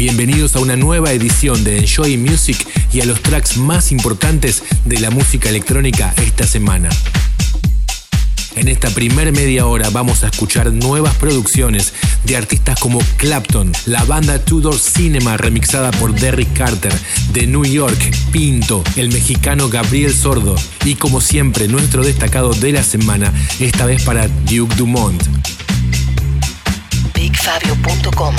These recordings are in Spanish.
Bienvenidos a una nueva edición de Enjoy Music y a los tracks más importantes de la música electrónica esta semana. En esta primer media hora vamos a escuchar nuevas producciones de artistas como Clapton, la banda Tudor Cinema remixada por Derrick Carter, de New York, Pinto, el mexicano Gabriel Sordo y como siempre nuestro destacado de la semana, esta vez para Duke Dumont. BigFabio.com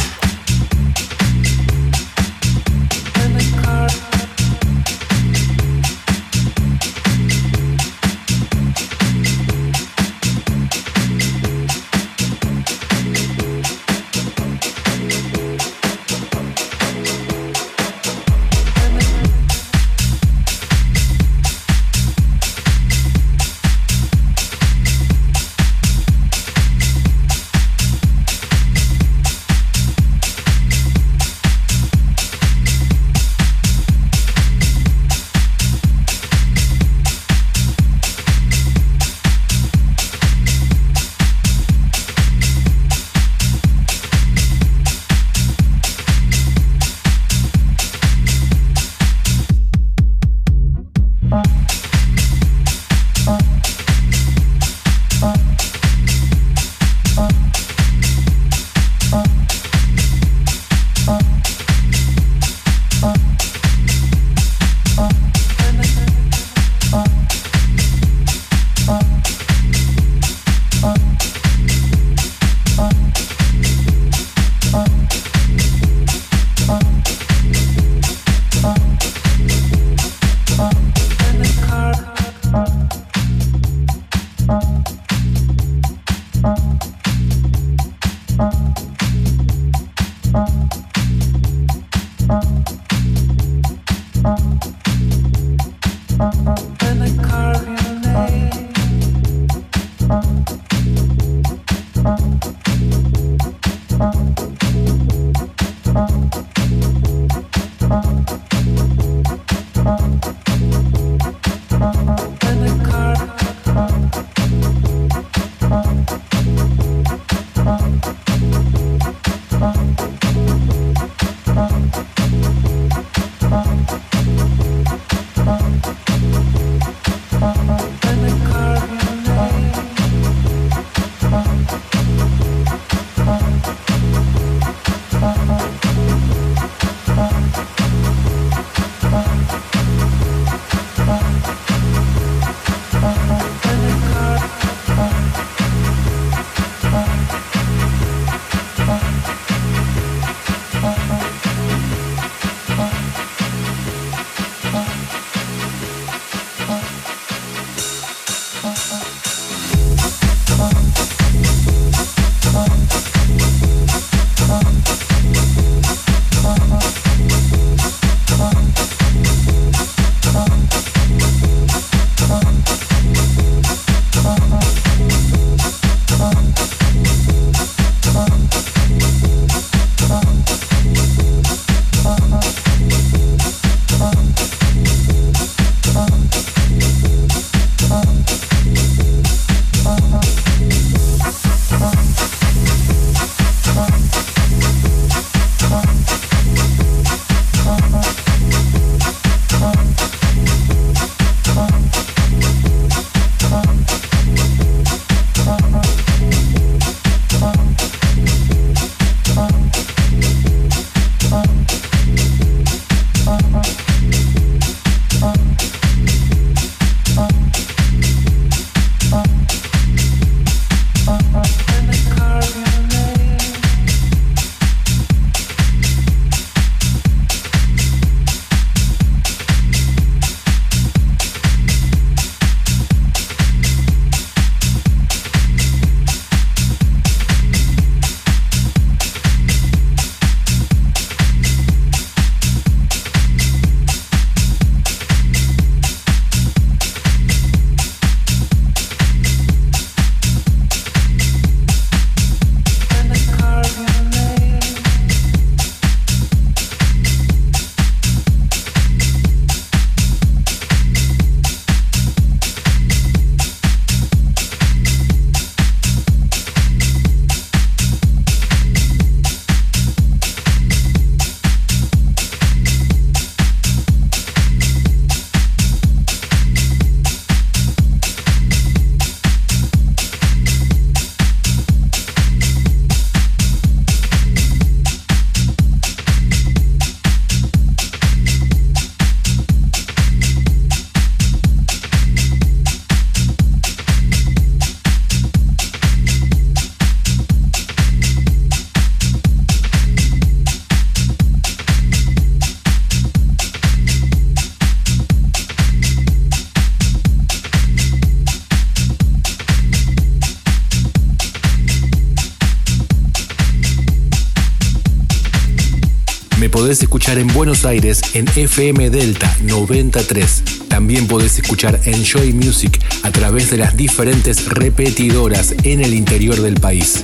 en Buenos Aires en FM Delta 93. También podés escuchar Enjoy Music a través de las diferentes repetidoras en el interior del país.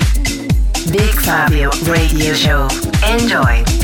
Big Fabio Radio Show. Enjoy.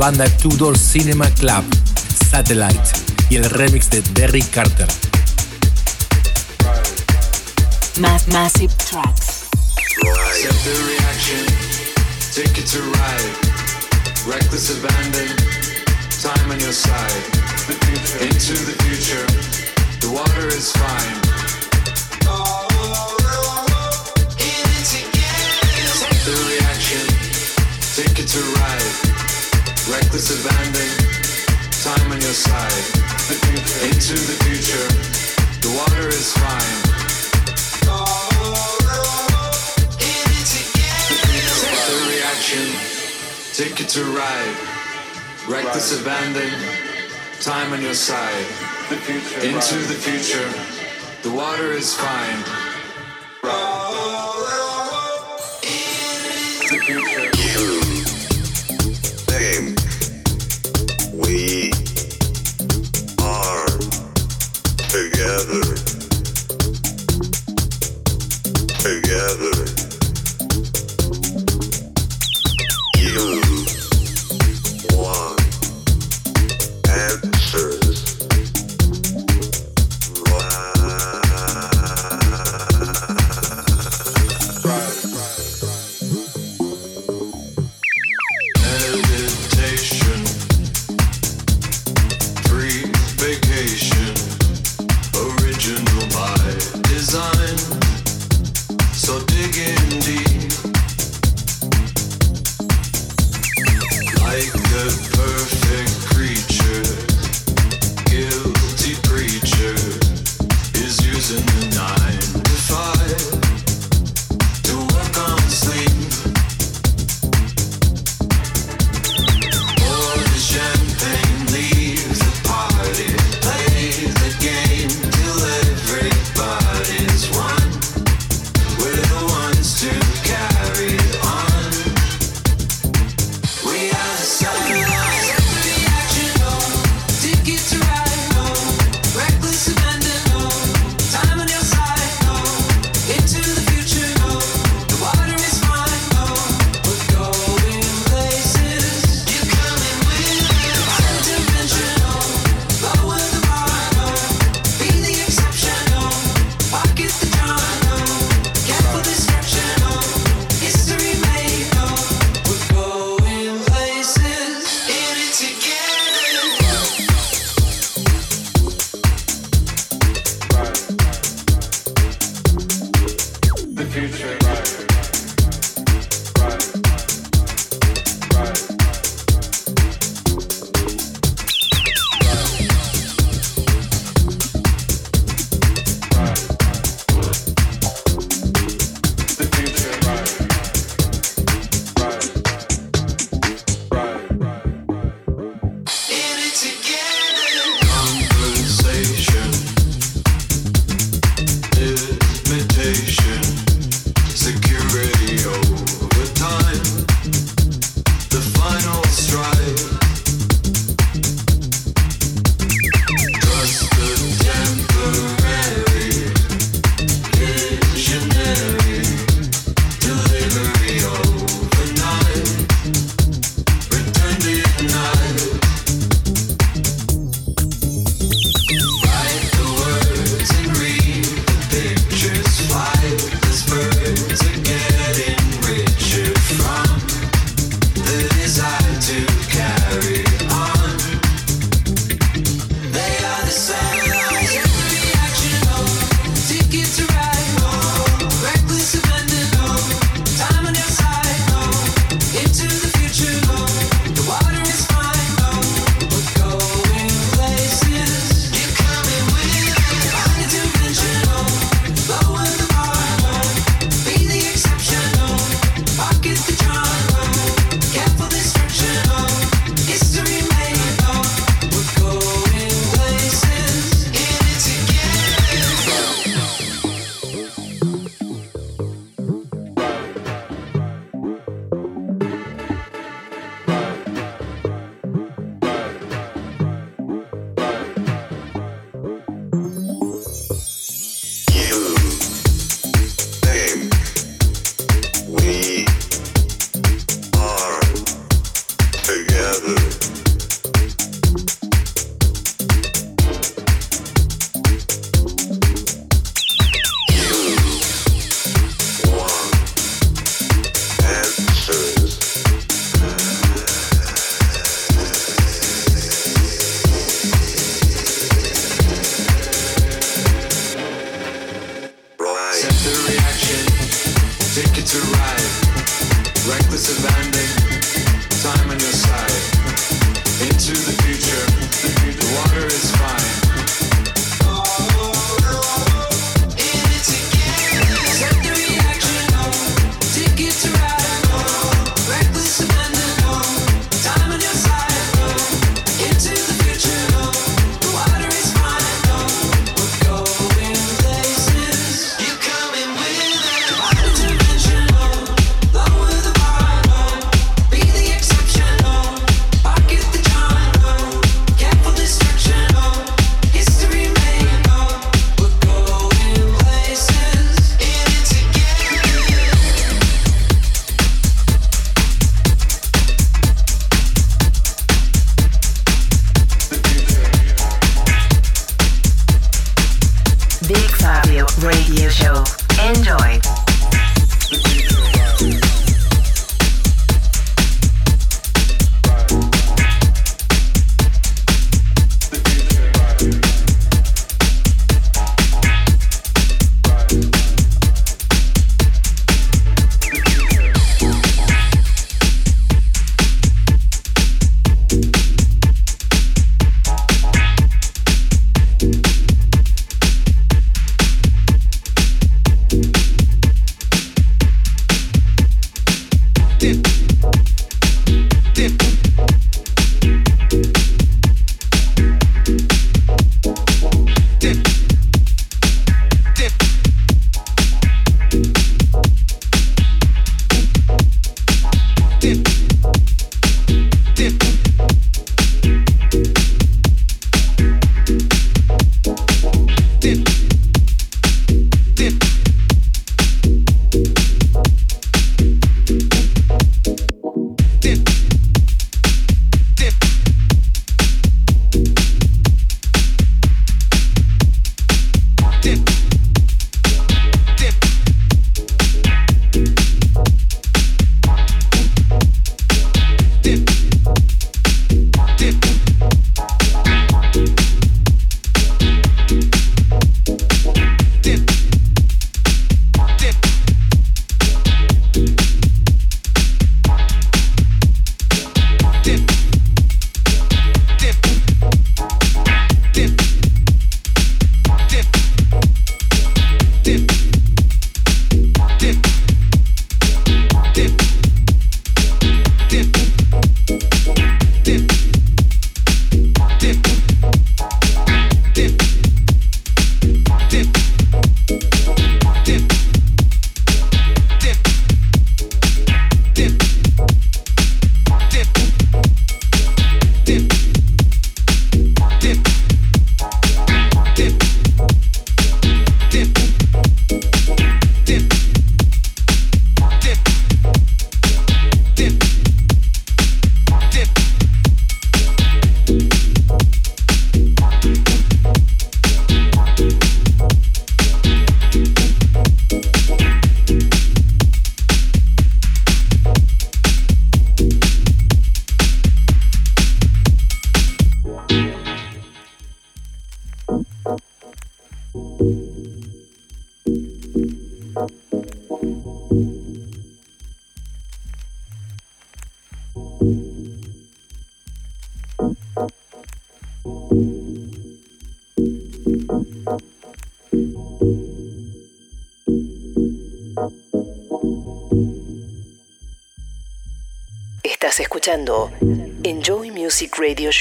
Banda Two Door Cinema Club, Satellite, y el remix de Derrick Carter. Mass massive tracks. Set the reaction, take it to ride. Reckless abandon, time on your side. Into the future, the water is fine. To ride. Reckless abandon, time on your side. Into the future, the water is fine.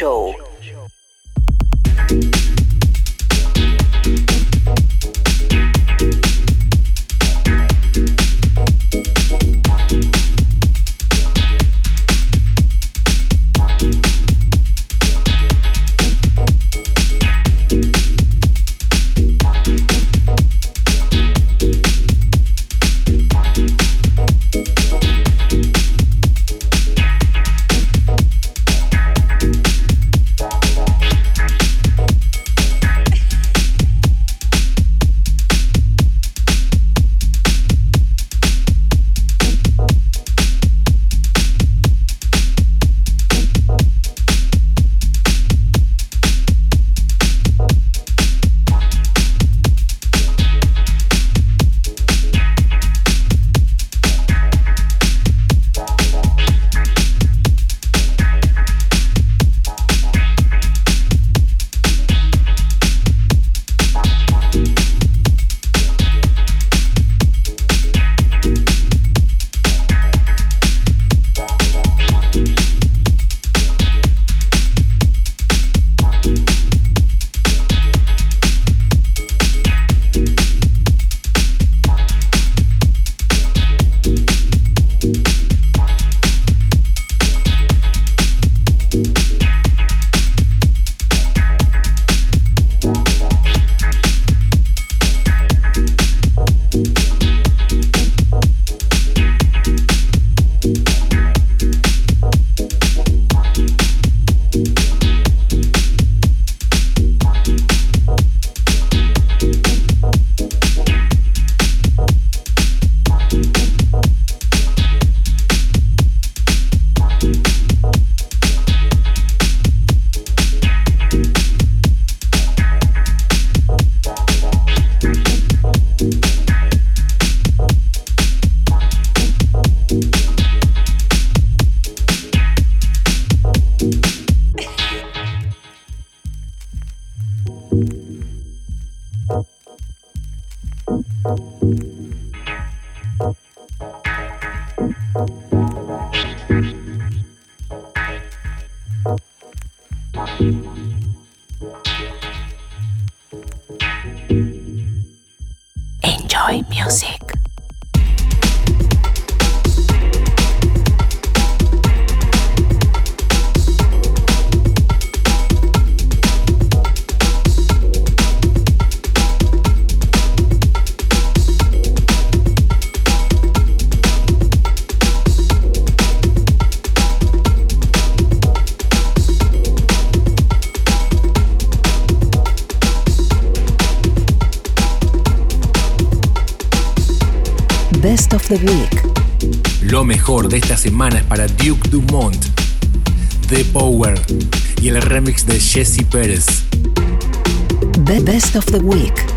Music mejor de esta semana es para Duke Dumont, The Power y el remix de Jesse Pérez. The Best of the Week.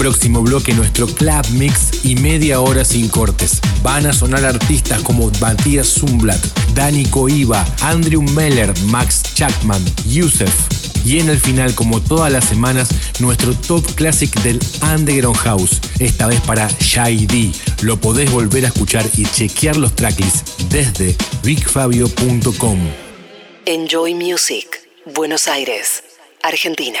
Próximo bloque nuestro Club Mix y media hora sin cortes. Van a sonar artistas como Matías Zumblat, Dani Coiba, Andrew Meller, Max Chapman, Yusef, Y en el final, como todas las semanas, nuestro top classic del Underground House, esta vez para Shy D. Lo podés volver a escuchar y chequear los tracklists desde bigfabio.com. Enjoy Music, Buenos Aires, Argentina.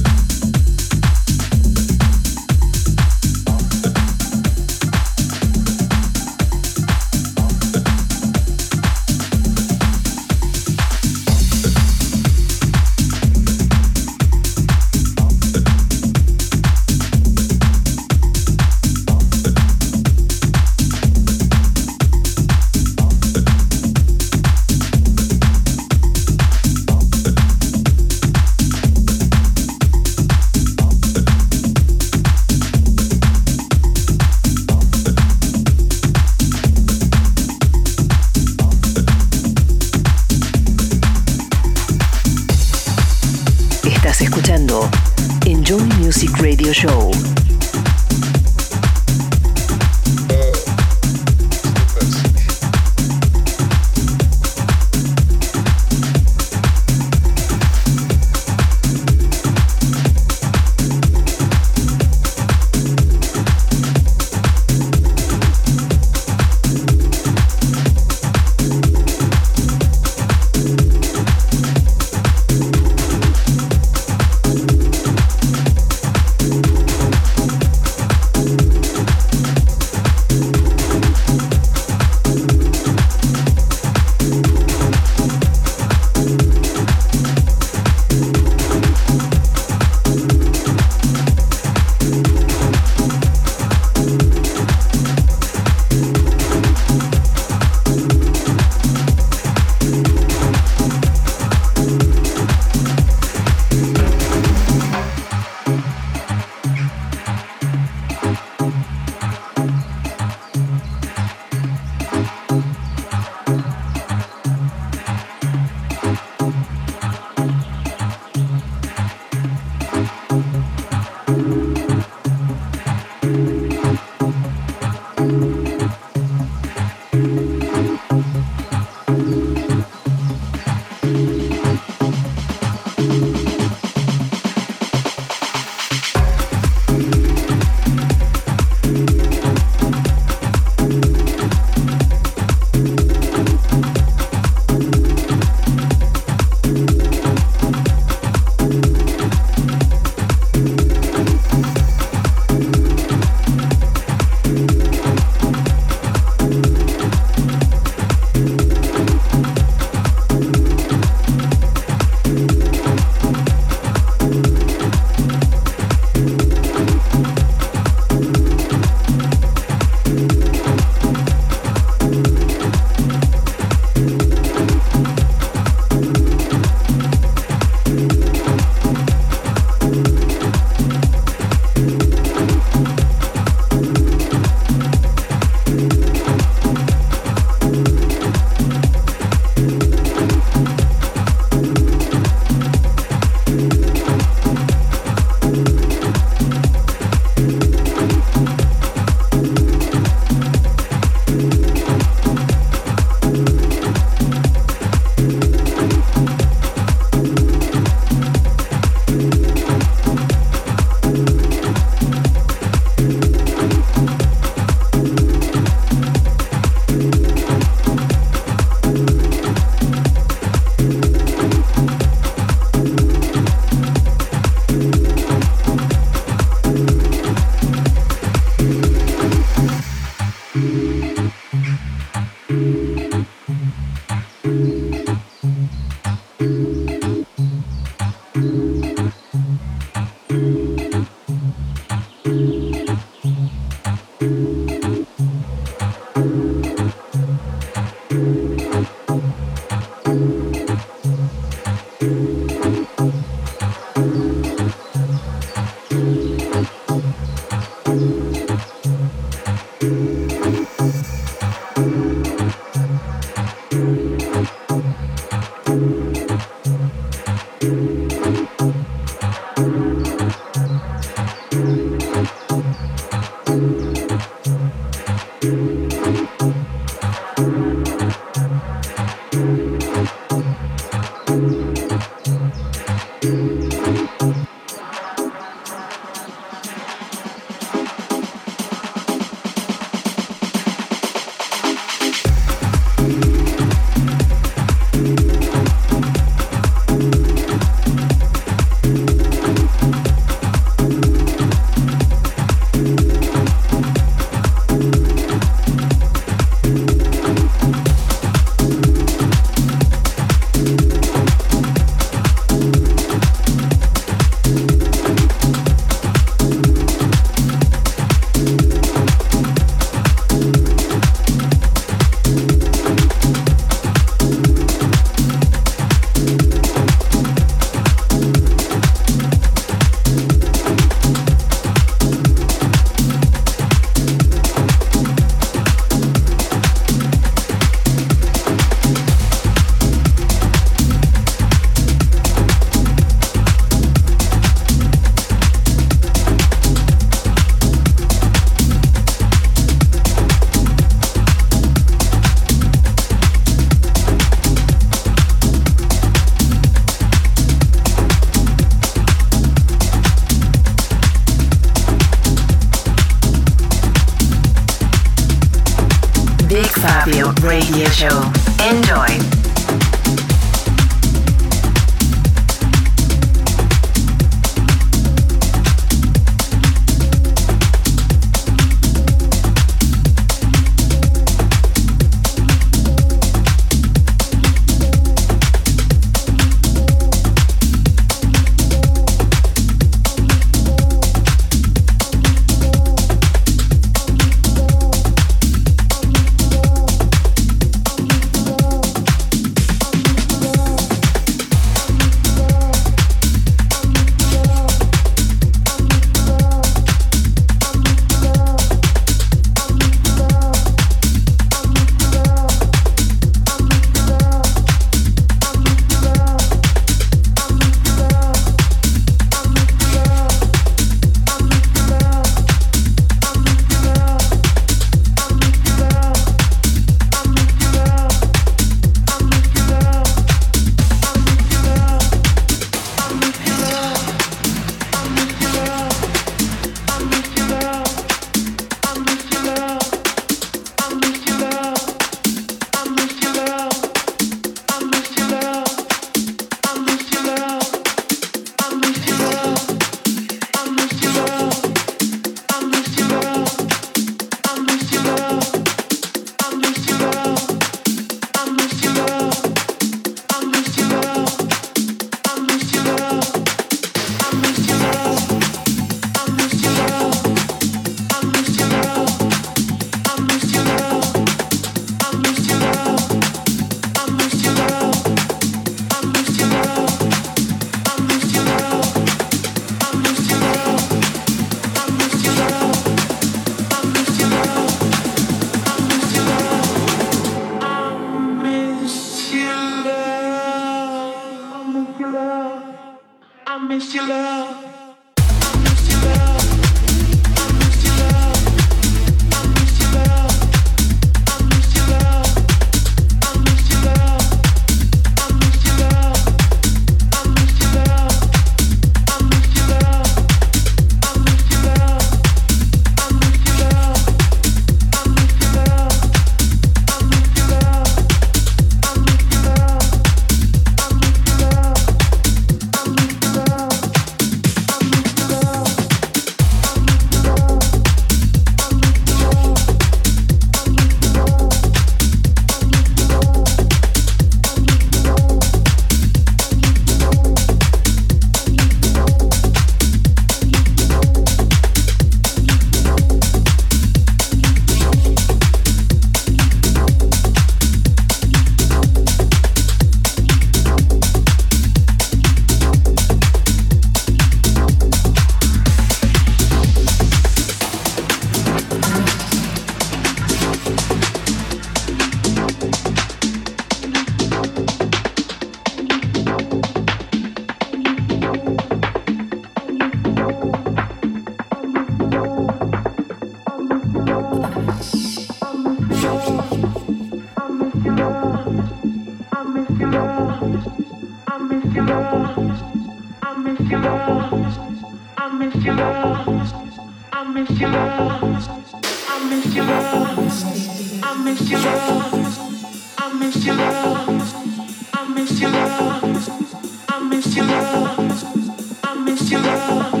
I miss your love.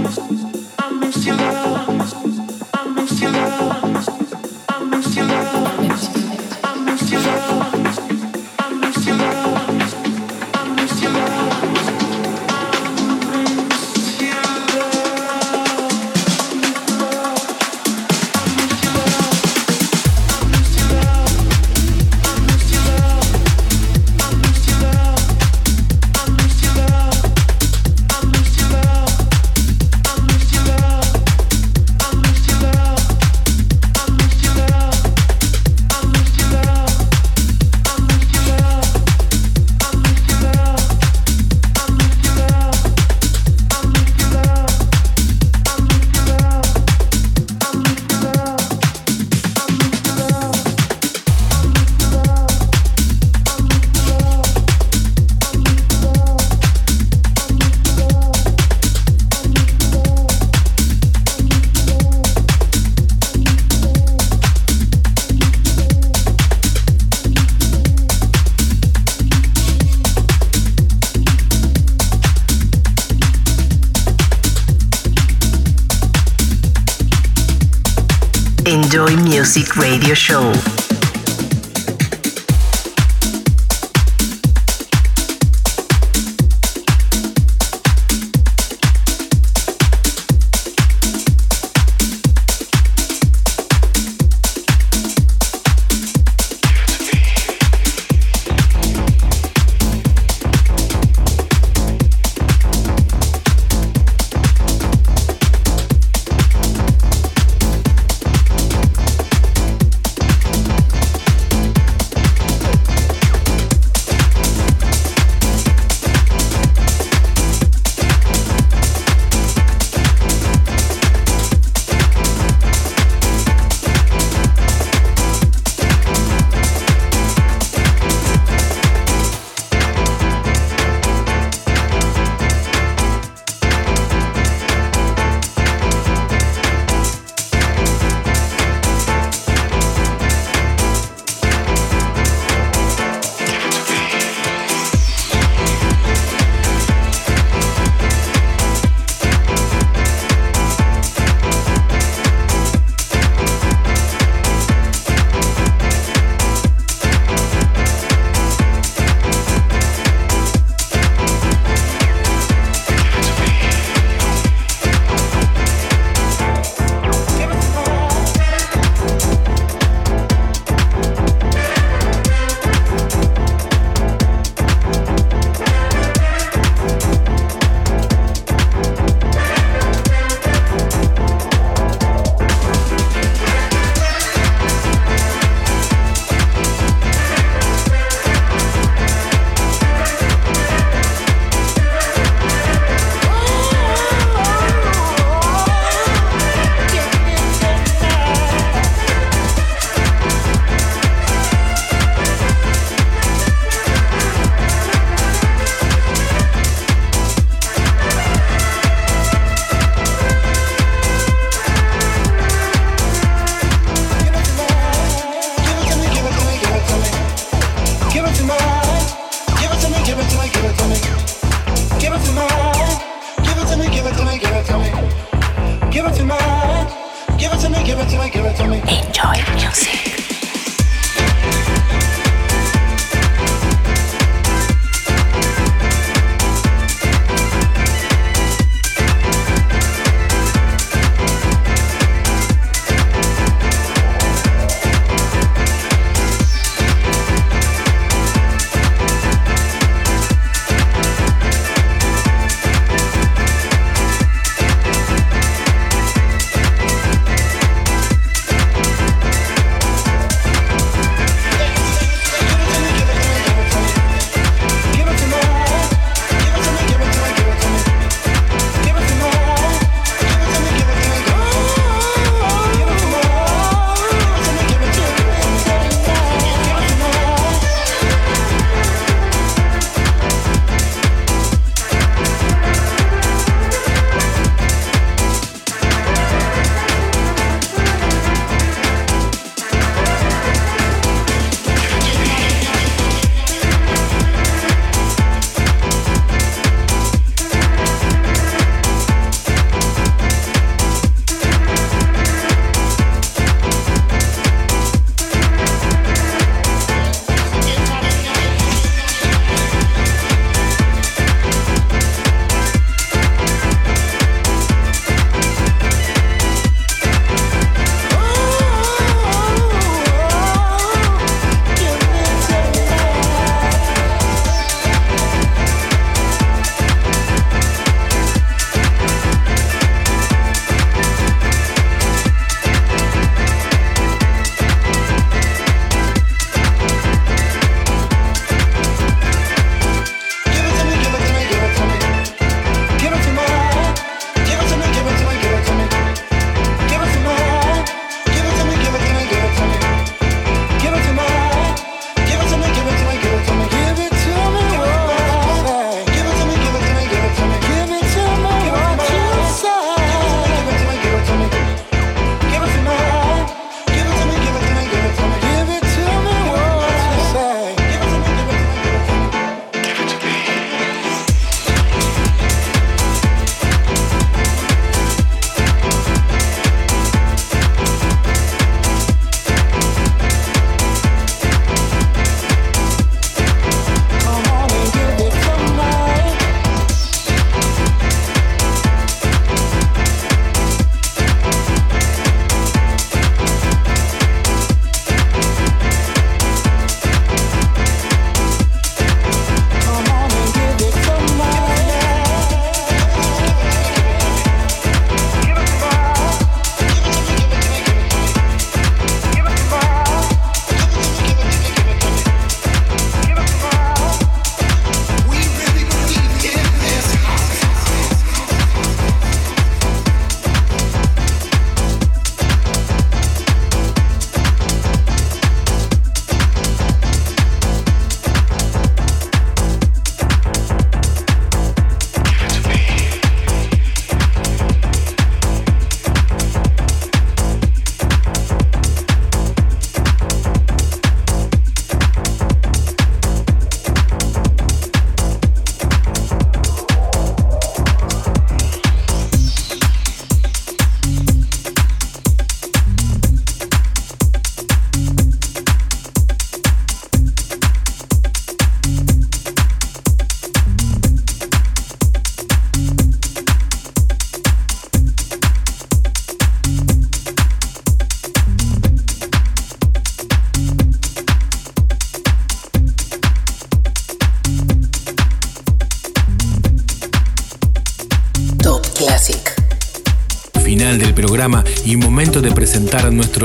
Music Radio Show.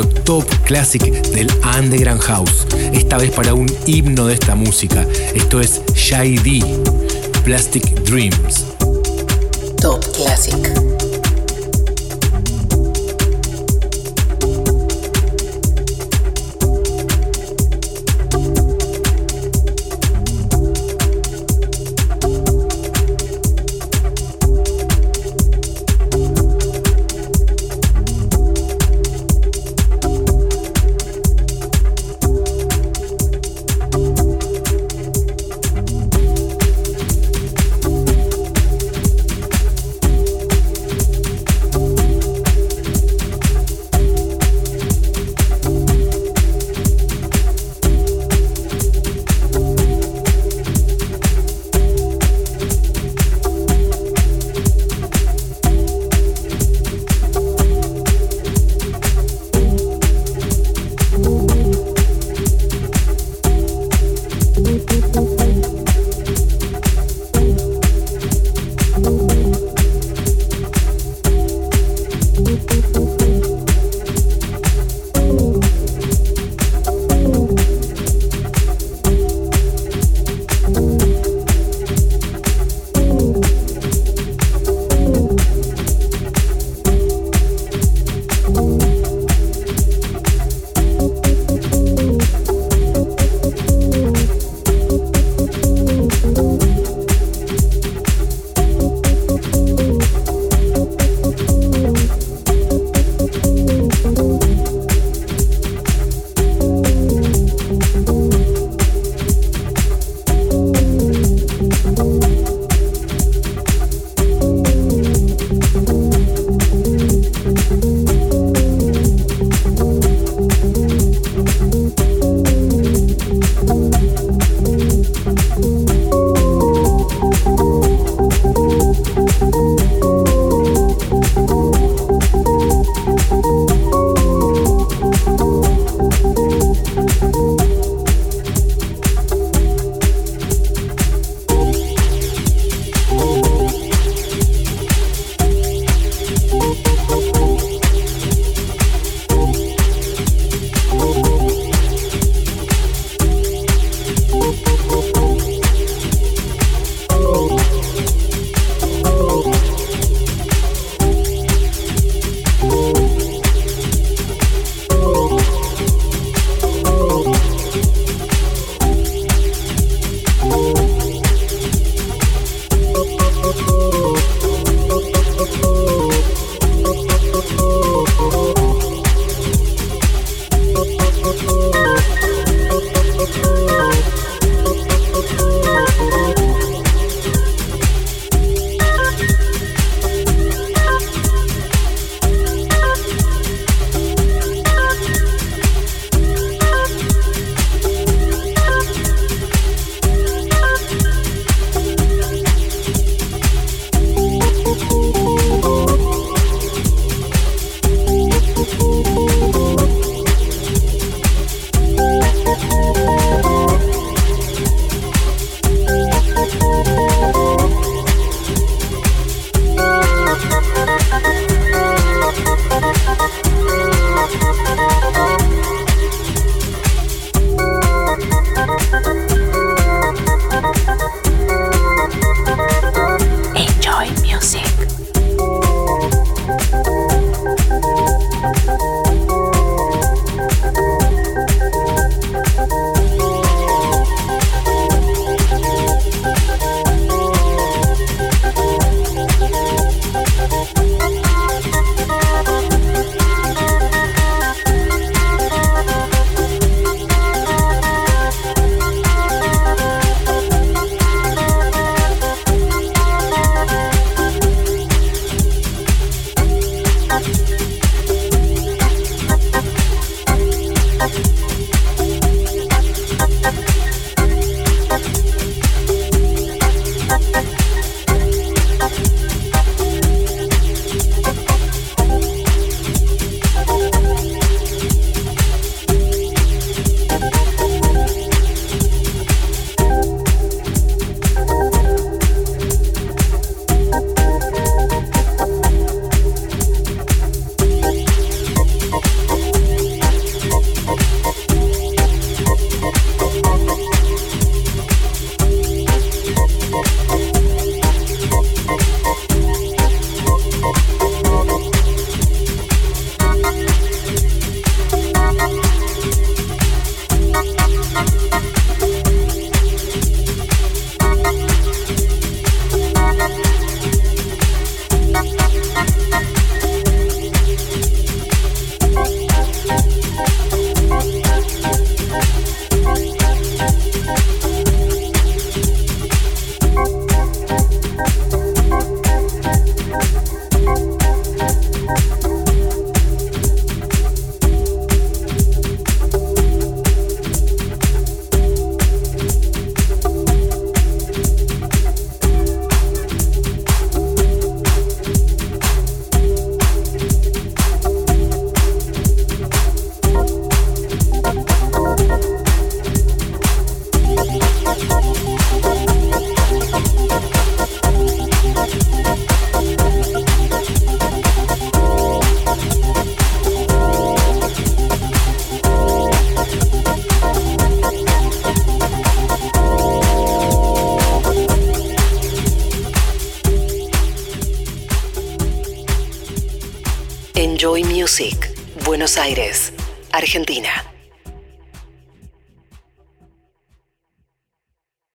Top classic del Underground House, esta vez para un himno de esta música. Esto es Shy D, Plastic Dreams. Top Classic.